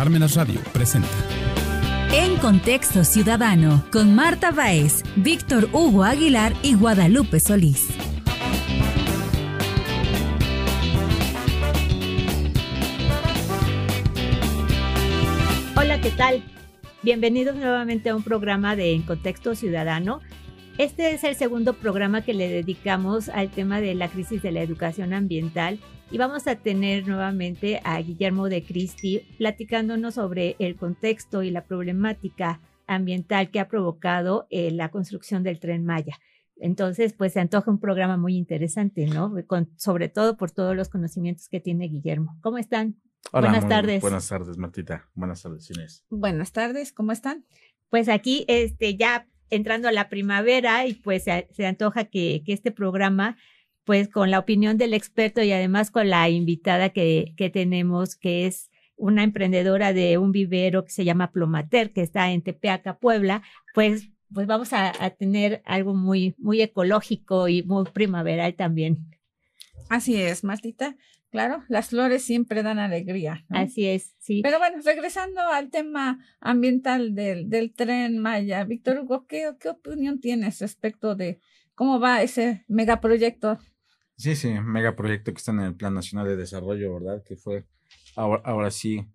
Parmenas Radio presenta. En Contexto Ciudadano, con Marta Báez, Víctor Hugo Aguilar y Guadalupe Solís. Hola, ¿qué tal? Bienvenidos nuevamente a un programa de En Contexto Ciudadano. Este es el segundo programa que le dedicamos al tema de la crisis de la educación ambiental y vamos a tener nuevamente a Guillermo de Cristi platicándonos sobre el contexto y la problemática ambiental que ha provocado eh, la construcción del tren Maya. Entonces, pues se antoja un programa muy interesante, ¿no? sobre todo por todos los conocimientos que tiene Guillermo. ¿Cómo están? buenas tardes. Buenas tardes, Martita. Buenas tardes, Inés. Buenas tardes, ¿cómo están? Pues aquí, este, ya entrando a la primavera y pues se, antoja que, este programa, pues con la opinión del experto y además con la invitada que, que tenemos, que es una emprendedora de un vivero que se llama Plomater, que está en Tepeaca, Puebla, pues, pues vamos a, tener algo muy, muy ecológico y muy primaveral también. Así es, Martita. Claro, las flores siempre dan alegría. Así es, sí. Pero bueno, regresando al tema ambiental del, del tren Maya, Víctor Hugo, ¿qué, ¿qué opinión tienes respecto de cómo va ese megaproyecto? Sí, sí, megaproyecto que está en el Plan Nacional de Desarrollo, ¿verdad? Que fue ahora, ahora sí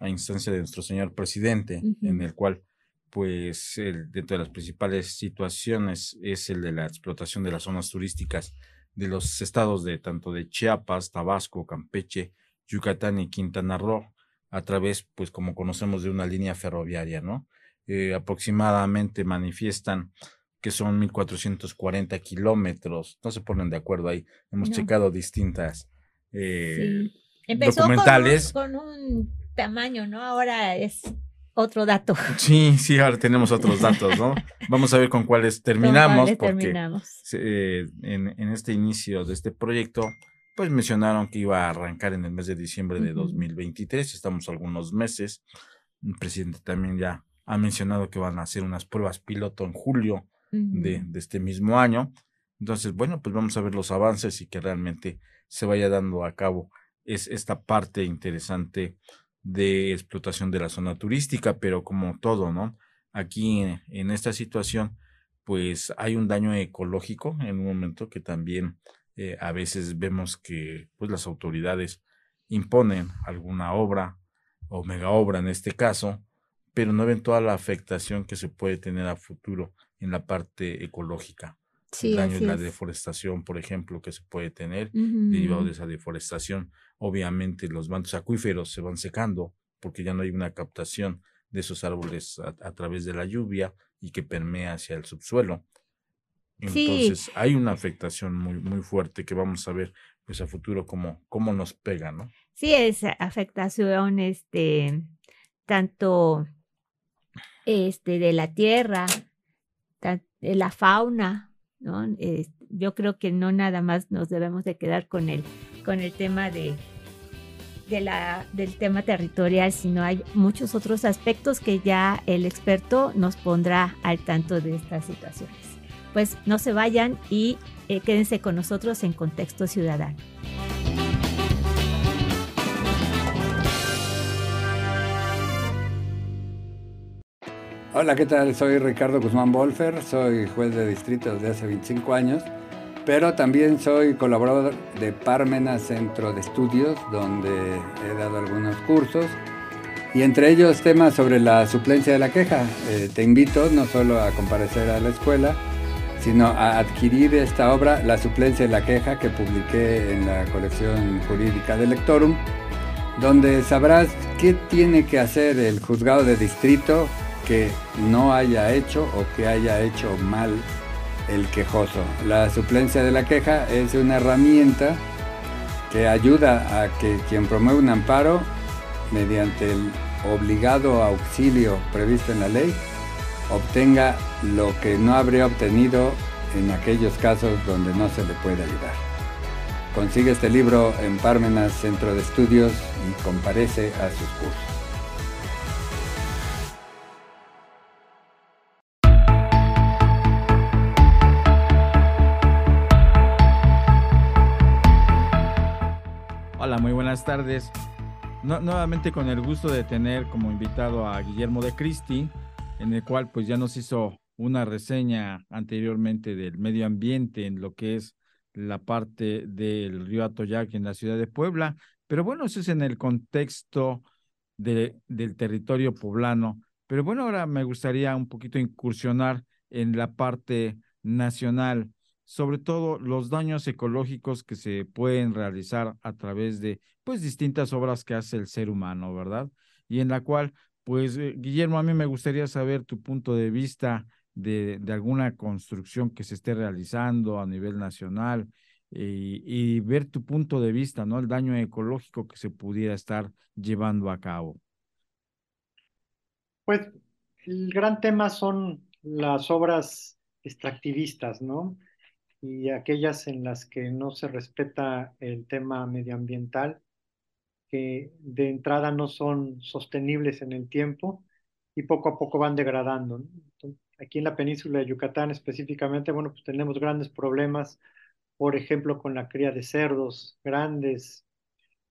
a instancia de nuestro señor presidente, en el cual, pues, el, dentro de las principales situaciones es el de la explotación de las zonas turísticas de los estados de tanto de Chiapas, Tabasco, Campeche, Yucatán y Quintana Roo, a través, pues como conocemos, de una línea ferroviaria, ¿no? Eh, aproximadamente manifiestan que son 1.440 kilómetros, no se ponen de acuerdo ahí, hemos checado distintas eh, documentales. con un tamaño, ¿no? Ahora es otro dato. Sí, sí, ahora tenemos otros datos, ¿no? Vamos a ver con cuáles terminamos, porque eh, en, este inicio de este proyecto, pues mencionaron que iba a arrancar en el mes de diciembre de 2023, estamos algunos meses. El presidente también ya ha mencionado que van a hacer unas pruebas piloto en julio de, de este mismo año. Entonces, bueno, pues vamos a ver los avances y que realmente se vaya dando a cabo es esta parte interesante de explotación de la zona turística, pero como todo, ¿no? Aquí en, esta situación, pues hay un daño ecológico en un momento que también eh, a veces vemos que pues las autoridades imponen alguna obra o mega obra en este caso, pero no ven toda la afectación que se puede tener a futuro en la parte ecológica. El daño en la deforestación, por ejemplo, que se puede tener derivado de esa deforestación obviamente los mantos acuíferos se van secando porque ya no hay una captación de esos árboles a, través de la lluvia y que permea hacia el subsuelo. Entonces hay una afectación muy, muy fuerte que vamos a ver pues a futuro cómo, cómo nos pega, ¿no? Sí, es afectación este, tanto este, de la tierra, de la fauna, ¿no? yo creo que no nada más nos debemos de quedar con el, con el tema de, de la, del tema territorial, sino hay muchos otros aspectos que ya el experto nos pondrá al tanto de estas situaciones. Pues no se vayan y eh, quédense con nosotros en Contexto Ciudadano. Hola, ¿qué tal? Soy Ricardo Guzmán Bolfer, soy juez de distrito desde hace 25 años pero también soy colaborador de Parmena Centro de Estudios, donde he dado algunos cursos y entre ellos temas sobre la suplencia de la queja. Eh, te invito no solo a comparecer a la escuela, sino a adquirir esta obra, La suplencia de la queja, que publiqué en la colección jurídica de Lectorum, donde sabrás qué tiene que hacer el juzgado de distrito que no haya hecho o que haya hecho mal el quejoso. La suplencia de la queja es una herramienta que ayuda a que quien promueve un amparo, mediante el obligado auxilio previsto en la ley, obtenga lo que no habría obtenido en aquellos casos donde no se le puede ayudar. Consigue este libro en Parmenas Centro de Estudios y comparece a sus cursos. Buenas tardes. nuevamente con el gusto de tener como invitado a Guillermo de Cristi, en el cual pues ya nos hizo una reseña anteriormente del medio ambiente en lo que es la parte del río Atoyac en la ciudad de Puebla, pero bueno, eso es en el contexto de, del territorio poblano. Pero bueno, ahora me gustaría un poquito incursionar en la parte nacional, sobre todo los daños ecológicos que se pueden realizar a través de pues distintas obras que hace el ser humano, ¿verdad? Y en la cual, pues, eh, Guillermo, a mí me gustaría saber tu punto de vista de, de alguna construcción que se esté realizando a nivel nacional y, y, ver tu punto de vista, ¿no? El daño ecológico que se pudiera estar llevando a cabo. Pues el gran tema son las obras extractivistas, ¿no? Y aquellas en las que no se respeta el tema medioambiental, que de entrada no son sostenibles en el tiempo y poco a poco van degradando. aquí en la península de Yucatán específicamente, bueno, pues tenemos grandes problemas, por ejemplo, con la cría de cerdos, grandes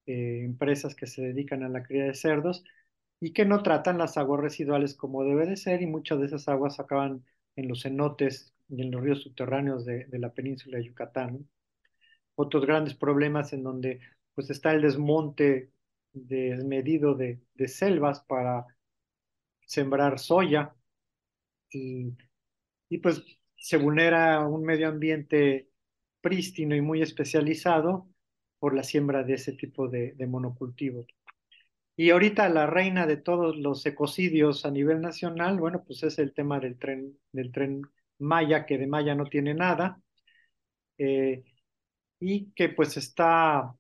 eh, empresas que se dedican a la cría de cerdos y que no tratan las aguas residuales como debe de ser y muchas de esas aguas acaban en los cenotes y en los ríos subterráneos de, la península de Yucatán. Otros grandes problemas en donde pues está el desmonte desmedido de, de selvas para sembrar soya y, y pues se vulnera un medio ambiente prístino y muy especializado por la siembra de ese tipo de, de monocultivos. Y ahorita la reina de todos los ecocidios a nivel nacional, bueno, pues es el tema del tren, del tren Maya, que de Maya no tiene nada, eh, y que pues está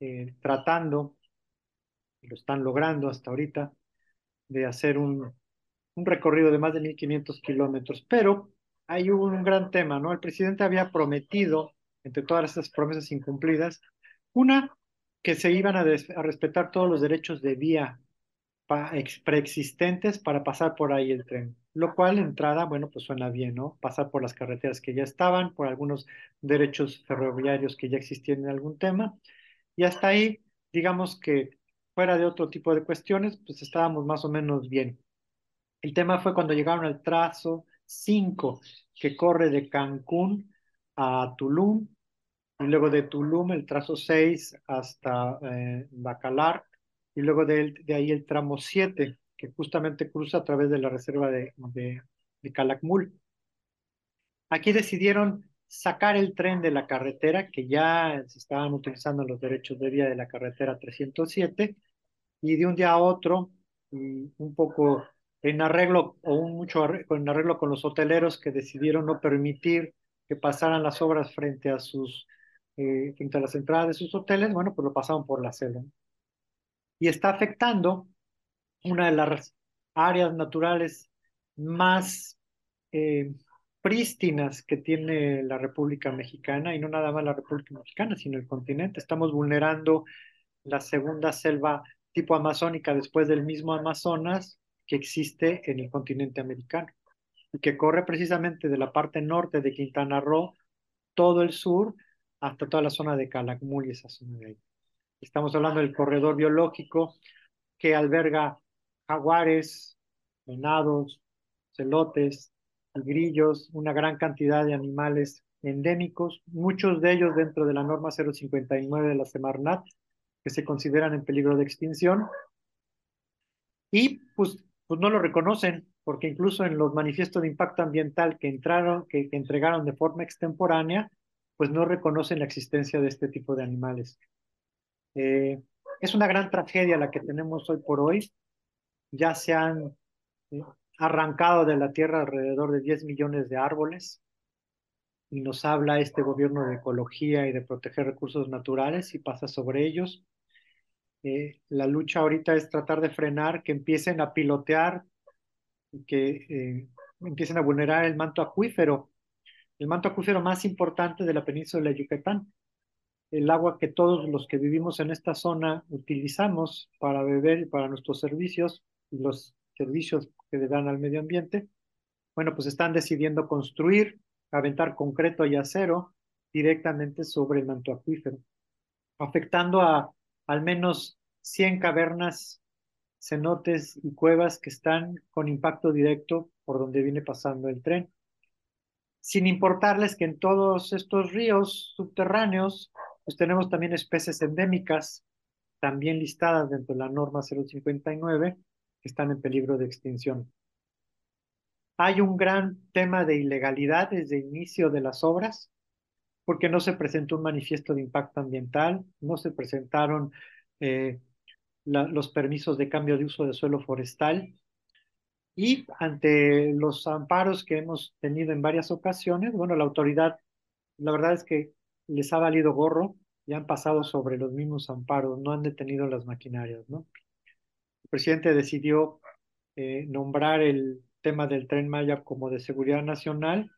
eh, tratando, lo están logrando hasta ahorita, de hacer un, un recorrido de más de 1.500 kilómetros. Pero hay un gran tema, ¿no? El presidente había prometido, entre todas esas promesas incumplidas, una, que se iban a, respetar todos los derechos de vía preexistentes para pasar por ahí el tren, lo cual entrada, bueno, pues suena bien, ¿no? Pasar por las carreteras que ya estaban, por algunos derechos ferroviarios que ya existían en algún tema, y hasta ahí, digamos que fuera de otro tipo de cuestiones, pues estábamos más o menos bien. El tema fue cuando llegaron al trazo 5, que corre de Cancún a Tulum, y luego de Tulum el trazo 6 hasta eh, Bacalar, y luego de, ahí el tramo 7, que justamente cruza a través de la reserva de, de, de Calakmul. Aquí decidieron sacar el tren de la carretera, que ya se estaban utilizando los derechos de vía de la carretera 307, y de un día a otro, y un poco en arreglo, o un mucho en arreglo con los hoteleros que decidieron no permitir que pasaran las obras frente a sus eh, frente a las entradas de sus hoteles, bueno, pues lo pasaron por la selva. Y está afectando una de las áreas naturales más eh, prístinas que tiene la República Mexicana, y no nada más la República Mexicana, sino el continente. Estamos vulnerando la segunda selva tipo amazónica después del mismo Amazonas que existe en el continente americano y que corre precisamente de la parte norte de Quintana Roo, todo el sur, hasta toda la zona de Calakmul y esa zona de ahí. Estamos hablando del corredor biológico que alberga jaguares, venados, celotes, grillos, una gran cantidad de animales endémicos, muchos de ellos dentro de la norma 059 de la Semarnat, que se consideran en peligro de extinción. Y pues, pues no lo reconocen, porque incluso en los manifiestos de impacto ambiental que entraron, que entregaron de forma extemporánea, pues no reconocen la existencia de este tipo de animales. Eh, es una gran tragedia la que tenemos hoy por hoy. Ya se han eh, arrancado de la tierra alrededor de 10 millones de árboles y nos habla este gobierno de ecología y de proteger recursos naturales y pasa sobre ellos. Eh, la lucha ahorita es tratar de frenar que empiecen a pilotear y que empiecen a vulnerar el manto acuífero el manto acuífero más importante de la península de Yucatán, el agua que todos los que vivimos en esta zona utilizamos para beber y para nuestros servicios y los servicios que le dan al medio ambiente, bueno, pues están decidiendo construir, aventar concreto y acero directamente sobre el manto acuífero, afectando a al menos 100 cavernas, cenotes y cuevas que están con impacto directo por donde viene pasando el tren. Sin importarles que en todos estos ríos subterráneos, pues tenemos también especies endémicas, también listadas dentro de la norma 059, que están en peligro de extinción. Hay un gran tema de ilegalidad desde el inicio de las obras, porque no se presentó un manifiesto de impacto ambiental, no se presentaron eh, los permisos de cambio de uso de suelo forestal, y ante los amparos que hemos tenido en varias ocasiones, bueno, la autoridad, la verdad es que les ha valido gorro y han pasado sobre los mismos amparos, no han detenido las maquinarias, ¿no? El presidente decidió eh, nombrar el tema del tren Maya como de seguridad nacional,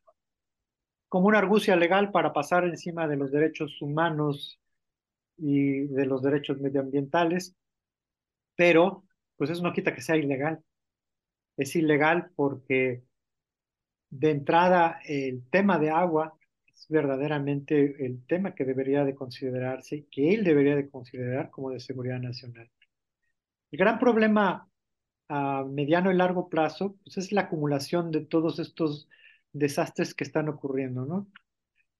como una argucia legal para pasar encima de los derechos humanos y de los derechos medioambientales, pero pues eso no quita que sea ilegal. Es ilegal porque de entrada el tema de agua verdaderamente el tema que debería de considerarse, que él debería de considerar como de seguridad nacional. El gran problema a mediano y largo plazo, pues es la acumulación de todos estos desastres que están ocurriendo, ¿no?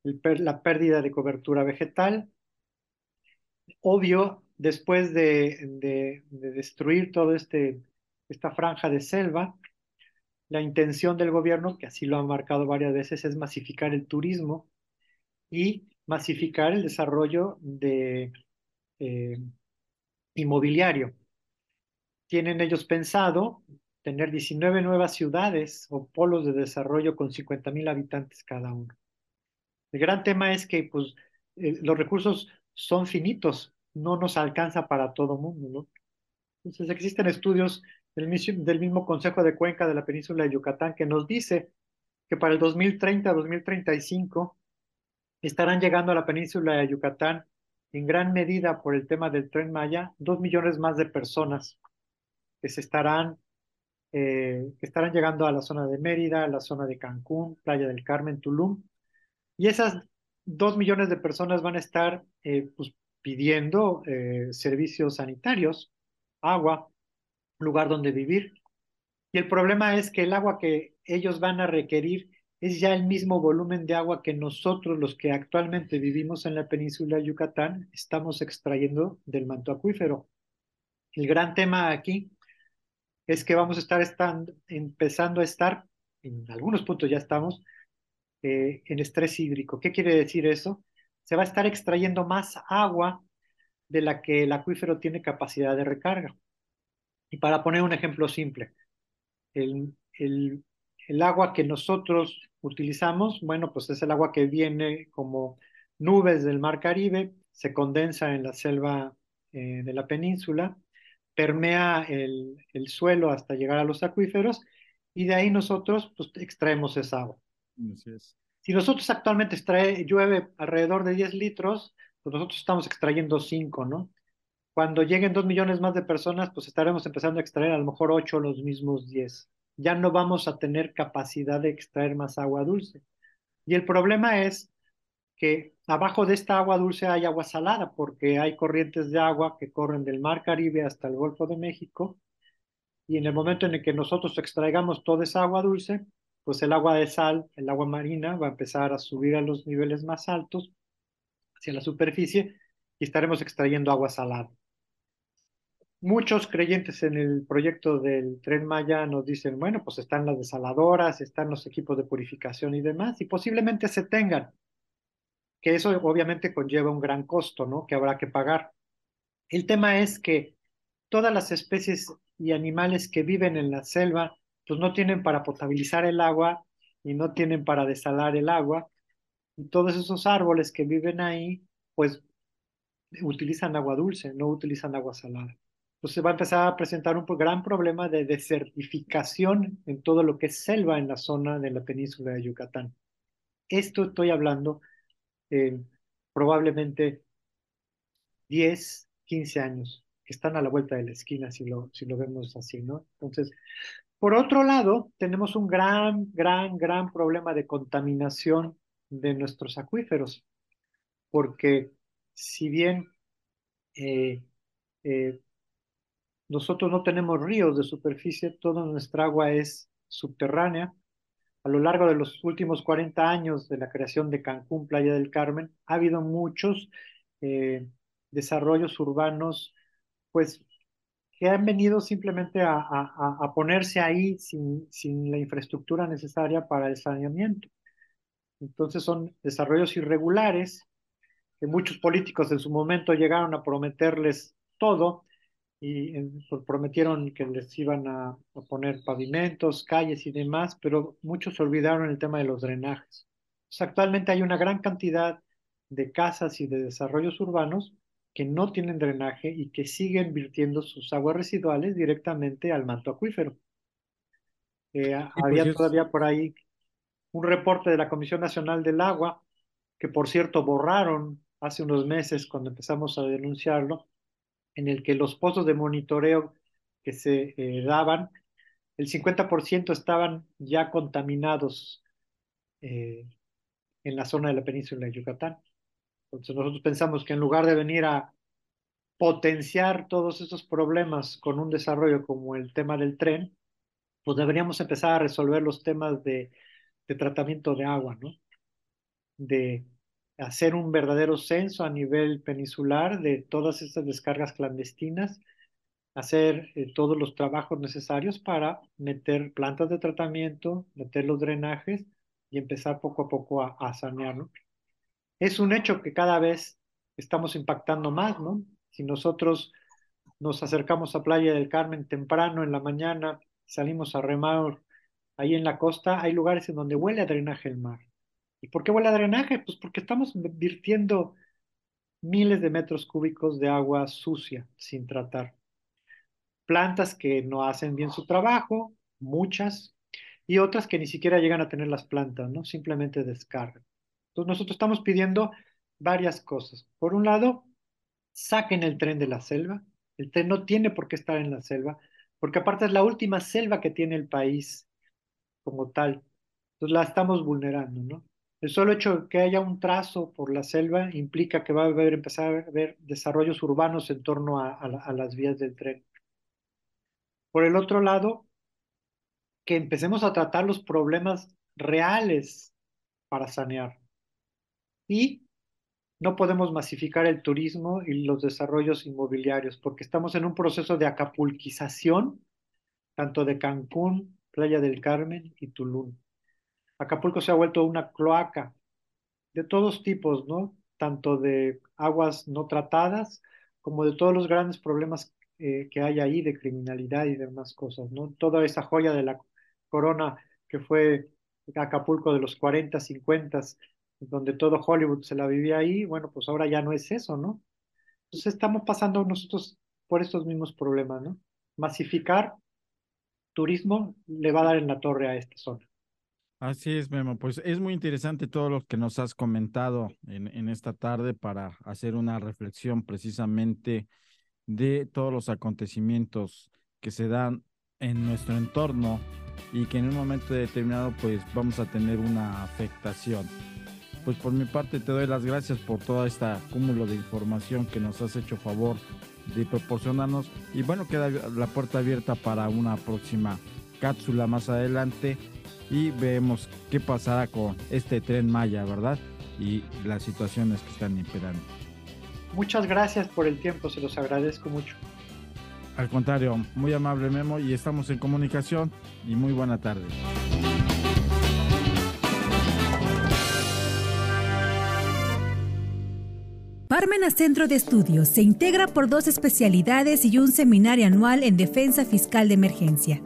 la pérdida de cobertura vegetal. Obvio, después de, destruir toda este, esta franja de selva, la intención del gobierno, que así lo ha marcado varias veces, es masificar el turismo y masificar el desarrollo de eh, inmobiliario tienen ellos pensado tener 19 nuevas ciudades o polos de desarrollo con 50 mil habitantes cada uno. El gran tema es que pues, eh, los recursos son finitos, no nos alcanza para todo mundo. Entonces existen estudios del mismo, del mismo Consejo de Cuenca de la Península de Yucatán que nos dice que para el 2030-2035 estarán llegando a la península de Yucatán en gran medida por el tema del tren Maya, dos millones más de personas que se estarán, eh, que estarán llegando a la zona de Mérida, a la zona de Cancún, Playa del Carmen, Tulum. Y esas dos millones de personas van a estar eh, pues, pidiendo eh, servicios sanitarios, agua, lugar donde vivir. Y el problema es que el agua que ellos van a requerir es ya el mismo volumen de agua que nosotros, los que actualmente vivimos en la península de Yucatán, estamos extrayendo del manto acuífero. El gran tema aquí es que vamos a estar empezando a estar, en algunos puntos ya estamos, eh, en estrés hídrico. ¿Qué quiere decir eso? Se va a estar extrayendo más agua de la que el acuífero tiene capacidad de recarga. Y para poner un ejemplo simple, el, el, el agua que nosotros utilizamos, bueno, pues es el agua que viene como nubes del mar Caribe, se condensa en la selva eh, de la península permea el, suelo hasta llegar a los acuíferos y de ahí nosotros pues, extraemos esa agua. Si nosotros actualmente extrae, llueve alrededor de 10 litros, pues nosotros estamos extrayendo 5, ¿no? Cuando lleguen 2 millones más de personas, pues estaremos empezando a extraer a lo mejor 8 los mismos 10. Ya no vamos a tener capacidad de extraer más agua dulce. Y el problema es que abajo de esta agua dulce hay agua salada, porque hay corrientes de agua que corren del Mar Caribe hasta el Golfo de México, y en el momento en el que nosotros extraigamos toda esa agua dulce, pues el agua de sal, el agua marina, va a empezar a subir a los niveles más altos, hacia la superficie, y estaremos extrayendo agua salada. Muchos creyentes en el proyecto del tren Maya nos dicen, bueno, pues están las desaladoras, están los equipos de purificación y demás, y posiblemente se tengan, que eso obviamente conlleva un gran costo, ¿no? Que habrá que pagar. El tema es que todas las especies y animales que viven en la selva, pues no tienen para potabilizar el agua y no tienen para desalar el agua. Y todos esos árboles que viven ahí, pues utilizan agua dulce, no utilizan agua salada. Entonces va a empezar a presentar un gran problema de desertificación en todo lo que es selva en la zona de la península de Yucatán. Esto estoy hablando probablemente 10, 15 años, que están a la vuelta de la esquina, si lo, si lo vemos así, ¿no? Entonces, por otro lado, tenemos un gran, gran, gran problema de contaminación de nuestros acuíferos, porque si bien eh, eh, nosotros no tenemos ríos de superficie, toda nuestra agua es subterránea. A lo largo de los últimos 40 años de la creación de Cancún, Playa del Carmen, ha habido muchos eh, desarrollos urbanos, pues que han venido simplemente a, ponerse ahí sin, sin, la infraestructura necesaria para el saneamiento. Entonces son desarrollos irregulares que muchos políticos en su momento llegaron a prometerles todo y pues, prometieron que les iban a, poner pavimentos, calles y demás, pero muchos olvidaron el tema de los drenajes. actualmente hay una gran cantidad de casas y de desarrollos urbanos que no tienen drenaje y que siguen virtiendo sus aguas residuales directamente al manto acuífero. Eh, pues había todavía por ahí un reporte de la Comisión Nacional del Agua, que por cierto borraron hace unos meses cuando empezamos a denunciarlo, en el que los pozos de monitoreo que se eh, daban, el 50% estaban ya contaminados eh, en la zona de la península de Yucatán. Entonces nosotros pensamos que en lugar de venir a potenciar todos esos problemas con un desarrollo como el tema del tren, pues deberíamos empezar a resolver los temas de, de tratamiento de agua, ¿no? De hacer un verdadero censo a nivel peninsular de todas estas descargas clandestinas, hacer eh, todos los trabajos necesarios para meter plantas de tratamiento, meter los drenajes y empezar poco a poco a, a sanear, ¿no? es un hecho que cada vez estamos impactando más, ¿no? Si nosotros nos acercamos a Playa del Carmen temprano en la mañana, salimos a remar ahí en la costa, hay lugares en donde huele a drenaje el mar. ¿Y por qué huele a drenaje? Pues porque estamos virtiendo miles de metros cúbicos de agua sucia sin tratar. Plantas que no hacen bien su trabajo, muchas, y otras que ni siquiera llegan a tener las plantas, ¿no? Simplemente descargan. Entonces nosotros estamos pidiendo varias cosas. Por un lado, saquen el tren de la selva. El tren no tiene por qué estar en la selva, porque aparte es la última selva que tiene el país como tal. Entonces la estamos vulnerando, ¿no? El solo hecho de que haya un trazo por la selva implica que va a haber, empezar a haber desarrollos urbanos en torno a las vías del tren. Por el otro lado, que empecemos a tratar los problemas reales para sanear. Y no podemos masificar el turismo y los desarrollos inmobiliarios porque estamos en un proceso de acapulquización, tanto de Cancún, Playa del Carmen y Tulum. Acapulco se ha vuelto una cloaca de todos tipos, ¿no? Tanto de aguas no tratadas como de todos los grandes problemas eh, que hay ahí de criminalidad y demás cosas, ¿no? Toda esa joya de la corona que fue Acapulco de los 40, 50, donde todo Hollywood se la vivía ahí, bueno, pues ahora ya no es eso, ¿no? Entonces estamos pasando nosotros por estos mismos problemas, ¿no? Masificar turismo le va a dar en la torre a esta zona. Así es, Memo. Pues es muy interesante todo lo que nos has comentado en, en esta tarde para hacer una reflexión precisamente de todos los acontecimientos que se dan en nuestro entorno y que en un momento determinado pues vamos a tener una afectación pues por mi parte te doy las gracias por toda esta cúmulo de información que nos has hecho favor de proporcionarnos y bueno, queda la puerta abierta para una próxima cápsula más adelante y vemos qué pasará con este tren Maya, ¿verdad? Y las situaciones que están imperando. Muchas gracias por el tiempo, se los agradezco mucho. Al contrario, muy amable Memo y estamos en comunicación y muy buena tarde. Parmenas Centro de Estudios se integra por dos especialidades y un seminario anual en Defensa Fiscal de Emergencia.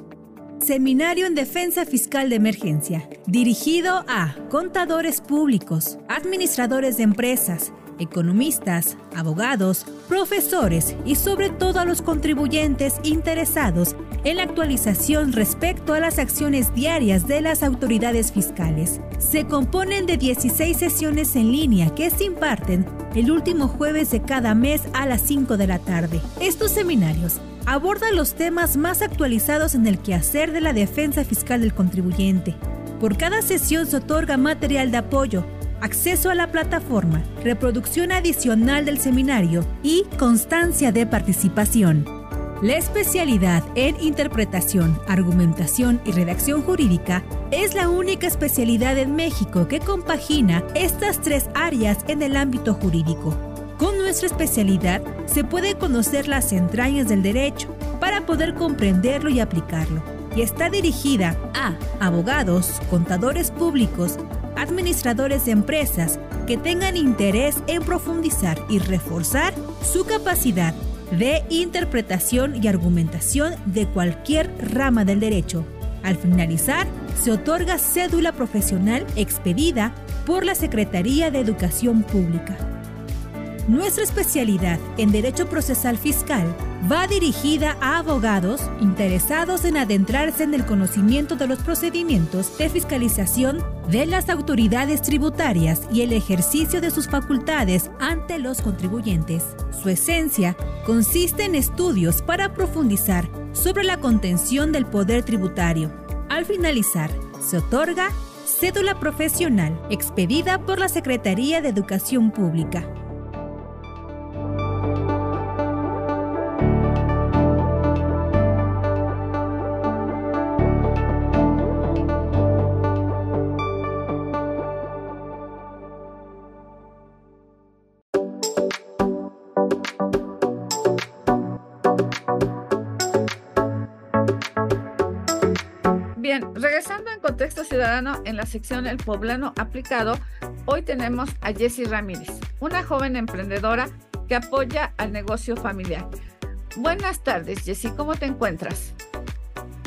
Seminario en Defensa Fiscal de Emergencia, dirigido a contadores públicos, administradores de empresas, economistas, abogados, profesores y sobre todo a los contribuyentes interesados en la actualización respecto a las acciones diarias de las autoridades fiscales. Se componen de 16 sesiones en línea que se imparten el último jueves de cada mes a las 5 de la tarde. Estos seminarios abordan los temas más actualizados en el quehacer de la defensa fiscal del contribuyente. Por cada sesión se otorga material de apoyo, acceso a la plataforma, reproducción adicional del seminario y constancia de participación. La especialidad en interpretación, argumentación y redacción jurídica es la única especialidad en México que compagina estas tres áreas en el ámbito jurídico. Con nuestra especialidad se puede conocer las entrañas del derecho para poder comprenderlo y aplicarlo. Y está dirigida a abogados, contadores públicos, administradores de empresas que tengan interés en profundizar y reforzar su capacidad de interpretación y argumentación de cualquier rama del derecho. Al finalizar, se otorga cédula profesional expedida por la Secretaría de Educación Pública. Nuestra especialidad en Derecho Procesal Fiscal va dirigida a abogados interesados en adentrarse en el conocimiento de los procedimientos de fiscalización de las autoridades tributarias y el ejercicio de sus facultades ante los contribuyentes. Su esencia consiste en estudios para profundizar sobre la contención del poder tributario. Al finalizar, se otorga cédula profesional expedida por la Secretaría de Educación Pública. Regresando en contexto ciudadano en la sección El Poblano aplicado, hoy tenemos a Jessie Ramírez, una joven emprendedora que apoya al negocio familiar. Buenas tardes, Jessie, ¿cómo te encuentras?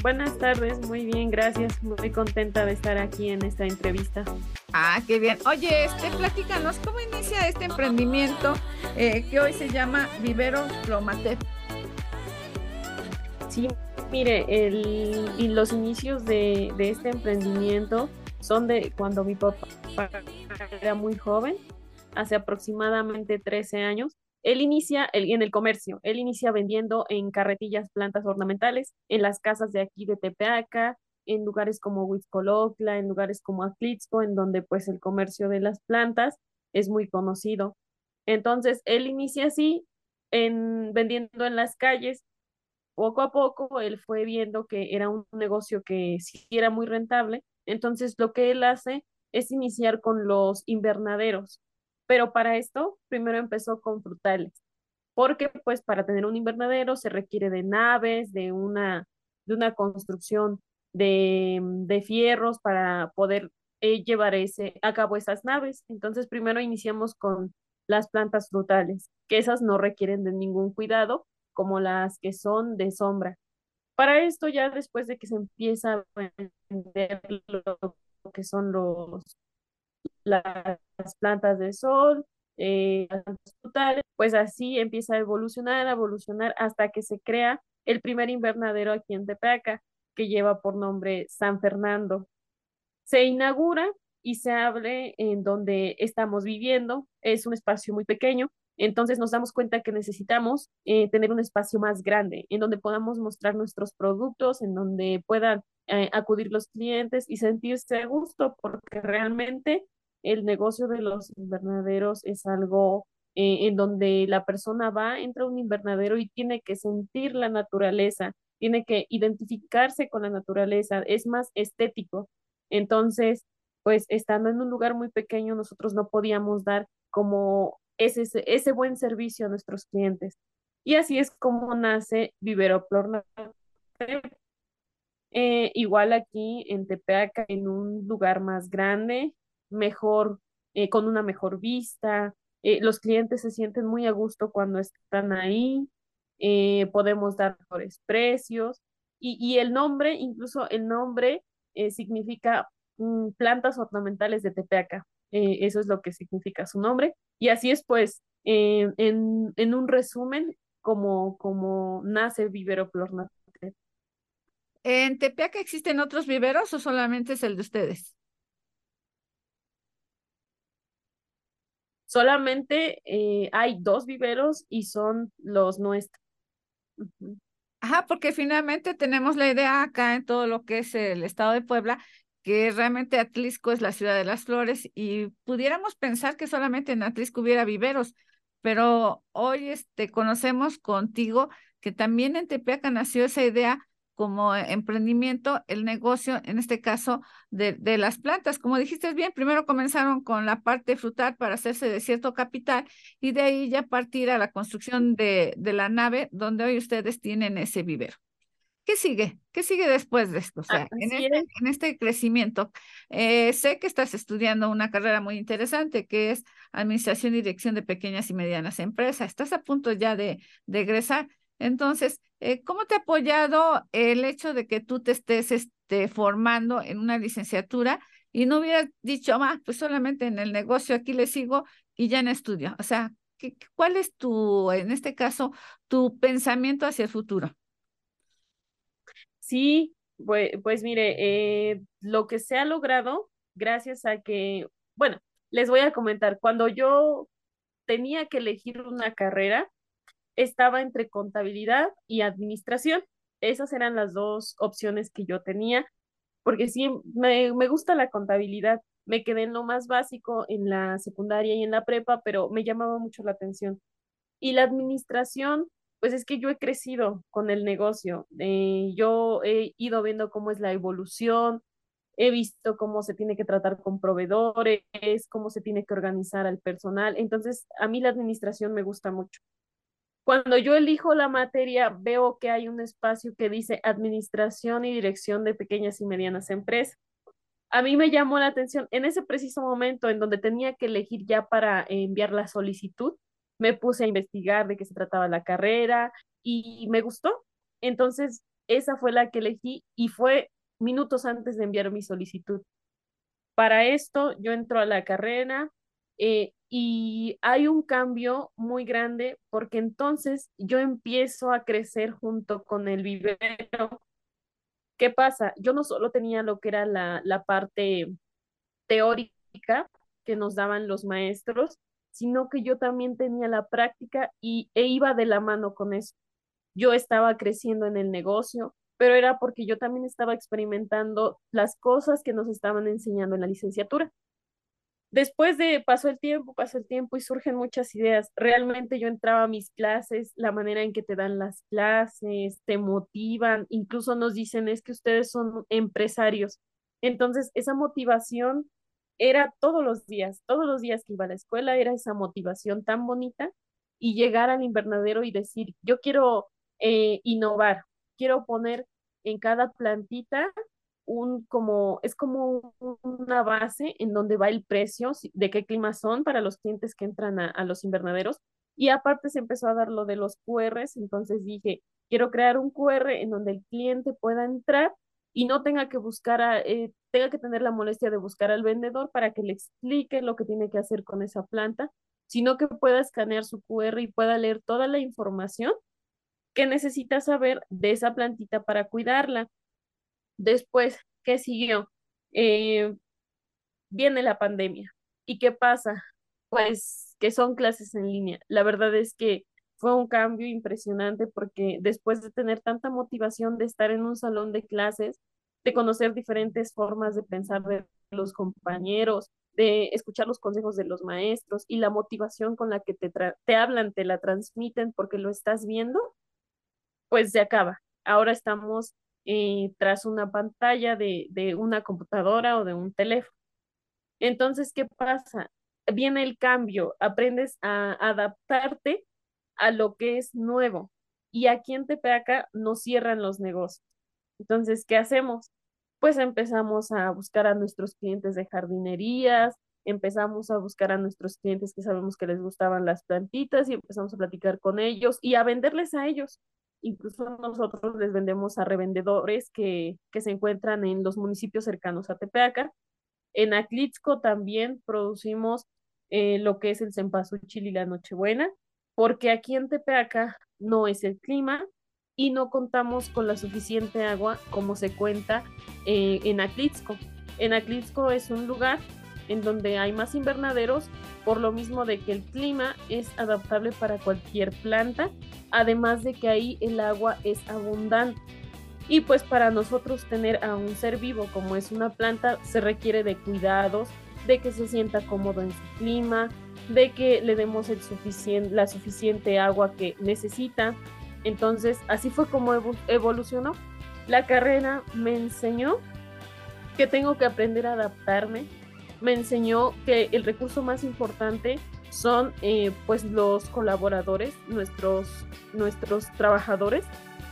Buenas tardes, muy bien, gracias. Muy contenta de estar aquí en esta entrevista. Ah, qué bien. Oye, este, platícanos, ¿cómo inicia este emprendimiento eh, que hoy se llama Vivero Plomatep? Sí, Mire, el, los inicios de, este emprendimiento son de cuando mi papá era muy joven, hace aproximadamente 13 años. Él inicia en el comercio, él inicia vendiendo en carretillas plantas ornamentales, en las casas de aquí de Tepeaca, en lugares como Huizcolocla, en lugares como Atlixco, en donde pues el comercio de las plantas es muy conocido. Entonces, él inicia así, en, vendiendo en las calles, poco a poco él fue viendo que era un negocio que sí era muy rentable, entonces lo que él hace es iniciar con los invernaderos, pero para esto primero empezó con frutales, porque pues para tener un invernadero se requiere de naves, de una, de una construcción de, de fierros para poder eh, llevar ese, a cabo esas naves. Entonces primero iniciamos con las plantas frutales, que esas no requieren de ningún cuidado como las que son de sombra. Para esto ya después de que se empieza a vender lo que son los las plantas de sol, eh, pues así empieza a evolucionar, a evolucionar hasta que se crea el primer invernadero aquí en Tepeaca, que lleva por nombre San Fernando. Se inaugura y se abre en donde estamos viviendo. Es un espacio muy pequeño, entonces nos damos cuenta que necesitamos eh, tener un espacio más grande en donde podamos mostrar nuestros productos, en donde puedan eh, acudir los clientes y sentirse a gusto, porque realmente el negocio de los invernaderos es algo eh, en donde la persona va, entra a un invernadero y tiene que sentir la naturaleza, tiene que identificarse con la naturaleza, es más estético. Entonces, pues estando en un lugar muy pequeño, nosotros no podíamos dar como ese, ese buen servicio a nuestros clientes. Y así es como nace Vivero Plorna. Eh, igual aquí en Tepeaca, en un lugar más grande, mejor, eh, con una mejor vista. Eh, los clientes se sienten muy a gusto cuando están ahí. podemos dar mejores precios. Y, y, el nombre, incluso el nombre, significa mm, plantas ornamentales de Tepeaca. Eso es lo que significa su nombre. Y así es, pues, eh, en, en, un resumen, como, como nace Vivero Flor ¿En Tepeaca existen otros viveros o solamente es el de ustedes? Solamente eh, hay dos viveros y son los nuestros. Ajá, porque finalmente tenemos la idea acá en todo lo que es el estado de Puebla que realmente Atlisco es la ciudad de las flores y pudiéramos pensar que solamente en Atlisco hubiera viveros, pero hoy este, conocemos contigo que también en Tepeaca nació esa idea como emprendimiento, el negocio, en este caso, de, de, las plantas. Como dijiste bien, primero comenzaron con la parte frutal para hacerse de cierto capital y de ahí ya partir a la construcción de, de la nave donde hoy ustedes tienen ese vivero. ¿Qué sigue? ¿Qué sigue después de esto? O sea, en este, en este, crecimiento, eh, sé que estás estudiando una carrera muy interesante que es Administración y Dirección de Pequeñas y Medianas Empresas. Estás a punto ya de, de egresar. Entonces, eh, ¿cómo te ha apoyado el hecho de que tú te estés este, formando en una licenciatura y no hubieras dicho, ah, pues solamente en el negocio aquí le sigo y ya en estudio? O sea, ¿cuál es tu, en este caso, tu pensamiento hacia el futuro? Sí, pues, mire, eh, lo que se ha logrado gracias a que, bueno, les voy a comentar, cuando yo tenía que elegir una carrera, estaba entre contabilidad y administración. Esas eran las dos opciones que yo tenía, porque sí, me, me gusta la contabilidad. Me quedé en lo más básico en la secundaria y en la prepa, pero me llamaba mucho la atención. Y la administración, pues es que yo he crecido con el negocio. Eh, yo he ido viendo cómo es la evolución, he visto cómo se tiene que tratar con proveedores, cómo se tiene que organizar al personal. Entonces, a mí la administración me gusta mucho. Cuando yo elijo la materia, veo que hay un espacio que dice Administración y Dirección de Pequeñas y Medianas Empresas. A mí me llamó la atención en ese preciso momento en donde tenía que elegir ya para enviar la solicitud me puse a investigar de qué se trataba la carrera y me gustó. Entonces, esa fue la que elegí y fue minutos antes de enviar mi solicitud. Para esto, yo entro a la carrera eh, y hay un cambio muy grande porque entonces yo empiezo a crecer junto con el vivero. ¿Qué pasa? Yo no solo tenía lo que era la, la parte teórica que nos daban los maestros, sino que yo también tenía la práctica y, e iba de la mano con eso. Yo estaba creciendo en el negocio, pero era porque yo también estaba experimentando las cosas que nos estaban enseñando en la licenciatura. Después de pasó el tiempo, pasó el tiempo y surgen muchas ideas. Realmente yo entraba a mis clases, la manera en que te dan las clases, te motivan, incluso nos dicen es que ustedes son empresarios. Entonces, esa motivación era todos los días, todos los días que iba a la escuela, era esa motivación tan bonita y llegar al invernadero y decir, yo quiero eh, innovar, quiero poner en cada plantita un como, es como una base en donde va el precio, de qué clima son para los clientes que entran a, a los invernaderos. Y aparte se empezó a dar lo de los QRs, entonces dije, quiero crear un QR en donde el cliente pueda entrar y no tenga que buscar, eh, tenga que tener la molestia de buscar al vendedor para que le explique lo que tiene que hacer con esa planta, sino que pueda escanear su QR y pueda leer toda la información que necesita saber de esa plantita para cuidarla. Después, ¿qué siguió? Eh, viene la pandemia. ¿Y qué pasa? Pues que son clases en línea. La verdad es que fue un cambio impresionante porque después de tener tanta motivación de estar en un salón de clases, de conocer diferentes formas de pensar de los compañeros, de escuchar los consejos de los maestros y la motivación con la que te, te hablan, te la transmiten porque lo estás viendo, pues se acaba. Ahora estamos eh, tras una pantalla de, de una computadora o de un teléfono. Entonces, ¿qué pasa? Viene el cambio, aprendes a adaptarte a lo que es nuevo. Y aquí en Tepeaca no cierran los negocios. Entonces, ¿qué hacemos? Pues empezamos a buscar a nuestros clientes de jardinerías, empezamos a buscar a nuestros clientes que sabemos que les gustaban las plantitas y empezamos a platicar con ellos y a venderles a ellos. Incluso nosotros les vendemos a revendedores que, que se encuentran en los municipios cercanos a Tepeaca. En Atlixco también producimos eh, lo que es el cempasúchil y la nochebuena porque aquí en Tepeaca no es el clima y no contamos con la suficiente agua como se cuenta eh, en Atlixco. En Atlixco es un lugar en donde hay más invernaderos, por lo mismo de que el clima es adaptable para cualquier planta, además de que ahí el agua es abundante. Y pues para nosotros tener a un ser vivo como es una planta se requiere de cuidados, de que se sienta cómodo en su clima, de que le demos la suficiente agua que necesita. Entonces, así fue como evolucionó. La carrera me enseñó que tengo que aprender a adaptarme, me enseñó que el recurso más importante son eh, pues los colaboradores, nuestros, nuestros trabajadores,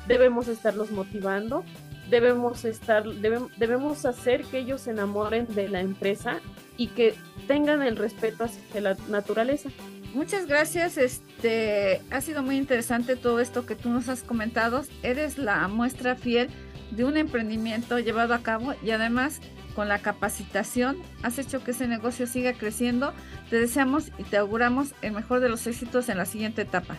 debemos estarlos motivando, debemos estar, debemos hacer que ellos se enamoren de la empresa y que tengan el respeto hacia la naturaleza. Muchas gracias, este ha sido muy interesante todo esto que tú nos has comentado. Eres la muestra fiel de un emprendimiento llevado a cabo y además con la capacitación has hecho que ese negocio siga creciendo. Te deseamos y te auguramos el mejor de los éxitos en la siguiente etapa.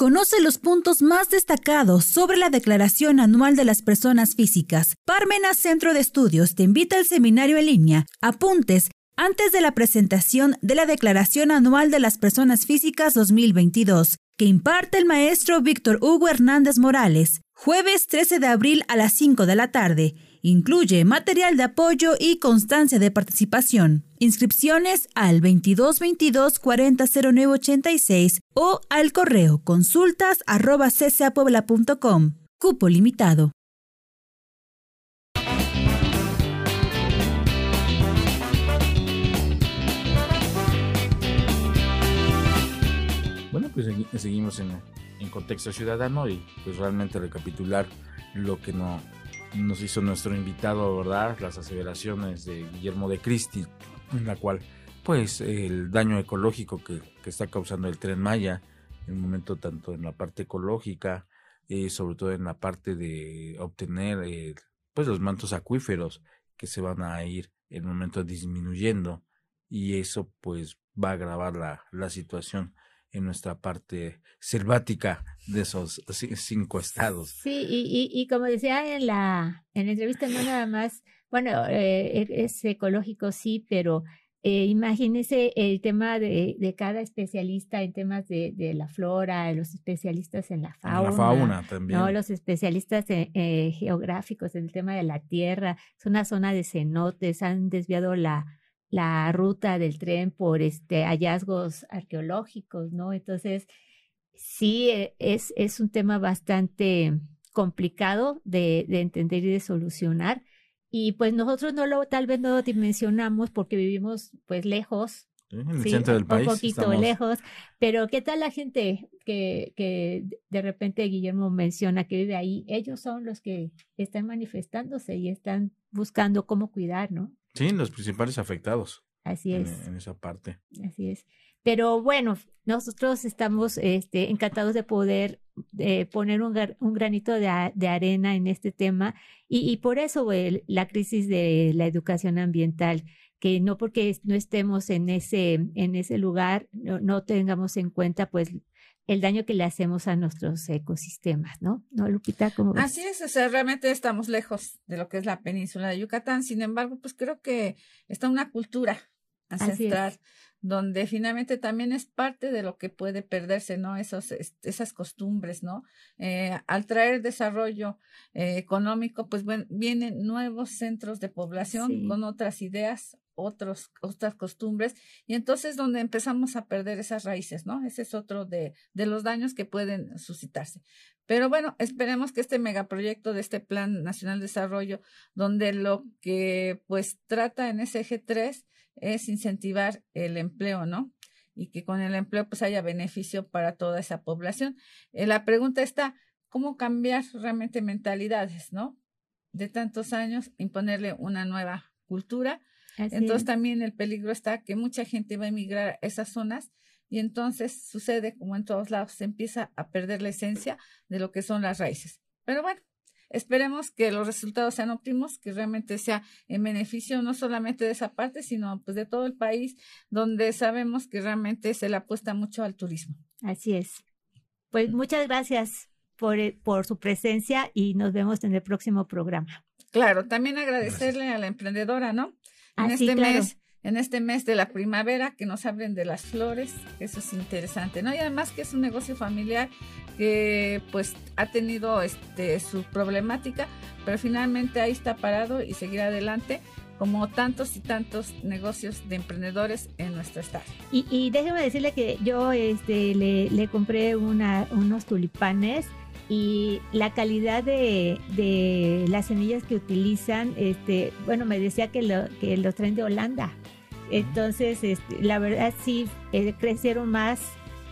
Conoce los puntos más destacados sobre la Declaración Anual de las Personas Físicas. Parmenas Centro de Estudios te invita al seminario en línea. Apuntes antes de la presentación de la Declaración Anual de las Personas Físicas 2022, que imparte el maestro Víctor Hugo Hernández Morales, jueves 13 de abril a las 5 de la tarde. Incluye material de apoyo y constancia de participación. Inscripciones al 2222 400986 o al correo consultas arroba Cupo limitado. Bueno, pues seguimos en, en contexto ciudadano y pues realmente recapitular lo que no, nos hizo nuestro invitado, ¿verdad? Las aseveraciones de Guillermo de Cristi, en la cual, pues, el daño ecológico que, está causando el tren Maya, en un momento tanto en la parte ecológica, y sobre todo en la parte de obtener, eh, pues, los mantos acuíferos que se van a ir en un momento disminuyendo, y eso, pues, va a agravar la, la situación en nuestra parte selvática de esos cinco estados. Sí, y, y, como decía en la, en la entrevista, no nada más, bueno, eh, e, es ecológico, sí, pero eh, imagínese el tema de, de, cada especialista en temas de, de, la flora, los especialistas en la fauna. la fauna también. ¿no? Los especialistas eh, geográficos en el tema de la tierra. Es una zona de cenotes, han desviado la, la ruta del tren por este hallazgos arqueológicos, ¿no? Entonces, sí, eh, es, es un tema bastante complicado de, de, entender y de solucionar. Y pues nosotros no lo, tal vez no lo dimensionamos porque vivimos pues lejos. en el centro del país. Un poquito lejos. Pero ¿qué tal la gente que, que de repente Guillermo menciona que vive ahí? Ellos son los que están manifestándose y están buscando cómo cuidar, ¿no? Sí, los principales afectados. Así es. En, esa parte. Así es. Pero bueno, nosotros estamos este, encantados de poder eh, poner un, un granito de, de, arena en este tema y, y por eso la crisis de la educación ambiental, que no porque no estemos en ese, en ese lugar, no, no tengamos en cuenta pues el daño que le hacemos a nuestros ecosistemas, ¿no? ¿No, Lupita? ¿cómo Así es, o sea, realmente estamos lejos de lo que es la península de Yucatán, sin embargo, pues creo que está una cultura ancestral donde finalmente también es parte de lo que puede perderse, ¿no? Esos, esas costumbres, ¿no? Eh, al traer desarrollo eh, económico, pues bueno, vienen nuevos centros de población con otras ideas, otros, otras costumbres, y entonces donde empezamos a perder esas raíces, ¿no? Ese es otro de, de los daños que pueden suscitarse. Pero bueno, esperemos que este megaproyecto de este Plan Nacional de Desarrollo, donde lo que pues trata en ese eje 3 es incentivar el empleo, ¿no? Y que con el empleo pues haya beneficio para toda esa población. Eh, la pregunta está, ¿cómo cambiar realmente mentalidades, ¿no? De tantos años, imponerle una nueva cultura. Entonces también el peligro está que mucha gente va a emigrar a esas zonas y entonces sucede como en todos lados, se empieza a perder la esencia de lo que son las raíces. Pero bueno, Esperemos que los resultados sean óptimos, que realmente sea en beneficio no solamente de esa parte, sino pues de todo el país, donde sabemos que realmente se le apuesta mucho al turismo. Así es. Pues muchas gracias por, eh, por su presencia y nos vemos en el próximo programa. Claro, también agradecerle a la emprendedora, ¿no? En este mes en este mes de la primavera que nos hablen de las flores, eso es interesante, ¿no? Y además que es un negocio familiar que pues ha tenido este su problemática, pero finalmente ahí está parado y seguir adelante como tantos y tantos negocios de emprendedores en nuestro estado. Y, y déjeme decirle que yo este, le, compré una, unos tulipanes y la calidad de, de, las semillas que utilizan, este, bueno, me decía que, lo, que los traen de Holanda. Entonces, este, la verdad sí, eh, crecieron más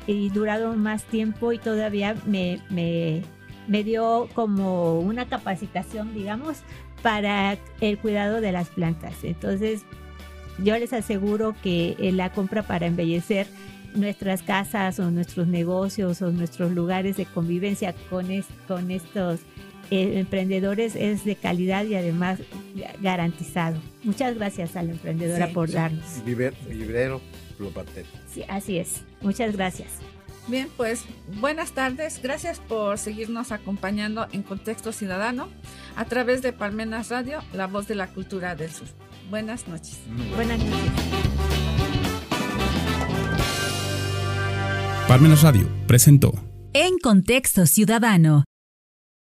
y duraron más tiempo y todavía me, me, me dio como una capacitación, digamos, para el cuidado de las plantas. Entonces, yo les aseguro que eh, la compra para embellecer nuestras casas o nuestros negocios o nuestros lugares de convivencia con, con estos eh, emprendedores es de calidad y además garantizado. Muchas gracias a la emprendedora por darnos. Librero Sí, así es. Muchas gracias. Bien, pues buenas tardes. Gracias por seguirnos acompañando en Contexto Ciudadano a través de Palmenas Radio, la voz de la cultura del sur. Buenas noches. Buenas noches. Palmenas Radio presentó. En Contexto Ciudadano